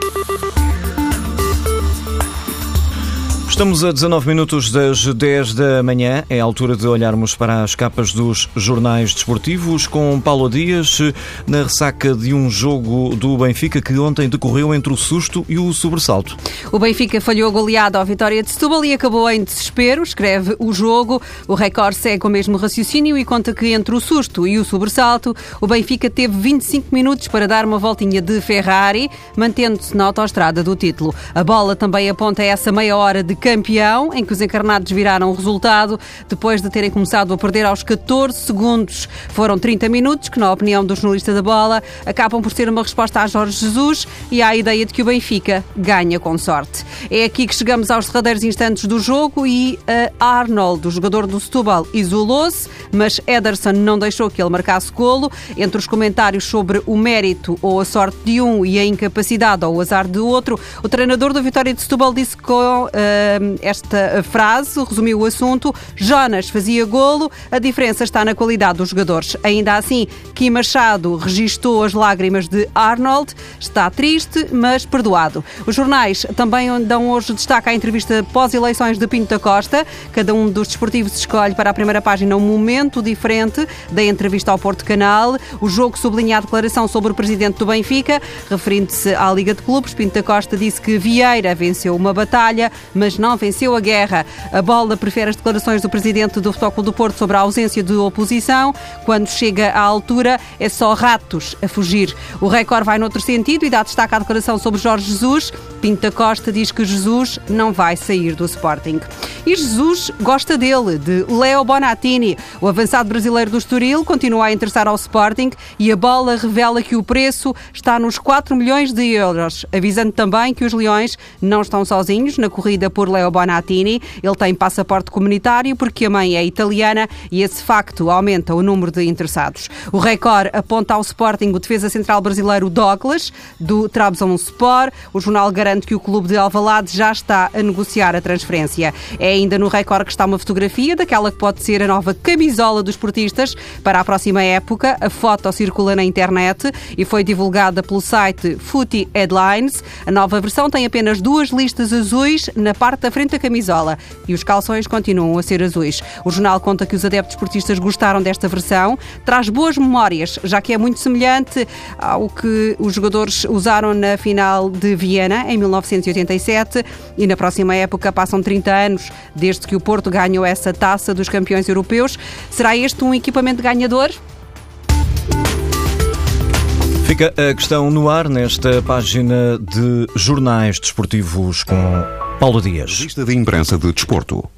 Thank you. Estamos a 19 minutos das 10 da manhã. É a altura de olharmos para as capas dos jornais desportivos com Paulo Dias na ressaca de um jogo do Benfica que ontem decorreu entre o susto e o sobressalto. O Benfica falhou a goleada ao Vitória de Setúbal e acabou em desespero, escreve o jogo. O Record segue o mesmo raciocínio e conta que entre o susto e o sobressalto, o Benfica teve 25 minutos para dar uma voltinha de Ferrari, mantendo-se na autoestrada do título. A bola também aponta essa meia hora de campeão, em que os encarnados viraram o resultado depois de terem começado a perder aos 14 segundos. Foram 30 minutos que, na opinião do jornalista da bola, acabam por ser uma resposta a Jorge Jesus e à ideia de que o Benfica ganha com sorte. É aqui que chegamos aos derradeiros instantes do jogo e a Arnold, o jogador do Setúbal, isolou-se, mas Ederson não deixou que ele marcasse golo. Entre os comentários sobre o mérito ou a sorte de um e a incapacidade ou o azar de outro, o treinador do Vitória de Setúbal disse que uh, esta frase, resumiu o assunto. Jonas fazia golo, a diferença está na qualidade dos jogadores. Ainda assim, Kim Machado registou as lágrimas de Arnold, está triste, mas perdoado. Os jornais também dão hoje destaque à entrevista pós-eleições de Pinto da Costa. Cada um dos desportivos escolhe para a primeira página um momento diferente da entrevista ao Porto Canal. O jogo sublinha a declaração sobre o presidente do Benfica, referindo-se à Liga de Clubes. Pinto da Costa disse que Vieira venceu uma batalha, mas não venceu a guerra. A bola prefere as declarações do presidente do Futebol do Porto sobre a ausência de oposição. Quando chega à altura, é só ratos a fugir. O recorde vai noutro sentido e dá destaque à declaração sobre Jorge Jesus. Pinto da Costa diz que Jesus não vai sair do Sporting. E Jesus gosta dele, de Leo Bonatini. O avançado brasileiro do Estoril continua a interessar ao Sporting e a bola revela que o preço está nos 4 milhões de euros, avisando também que os Leões não estão sozinhos na corrida por Leo Bonatini. Ele tem passaporte comunitário porque a mãe é italiana e esse facto aumenta o número de interessados. O Record aponta ao Sporting o defesa central brasileiro Douglas, do Trabzonspor. O jornal garante que o clube de Alvalade já está a negociar a transferência. É ainda no Record que está uma fotografia daquela que pode ser a nova camisola dos portistas para a próxima época. A foto circula na internet e foi divulgada pelo site Footy Headlines. A nova versão tem apenas duas listas azuis na parte da frente da camisola e os calções continuam a ser azuis. O jornal conta que os adeptos portistas gostaram desta versão, traz boas memórias, já que é muito semelhante ao que os jogadores usaram na final de Viena em 1987 e na próxima época passam 30 anos desde que o Porto ganhou essa taça dos campeões europeus. Será este um equipamento ganhador? Fica a questão no ar nesta página de jornais desportivos com Paulo Dias. Lista de imprensa de desporto.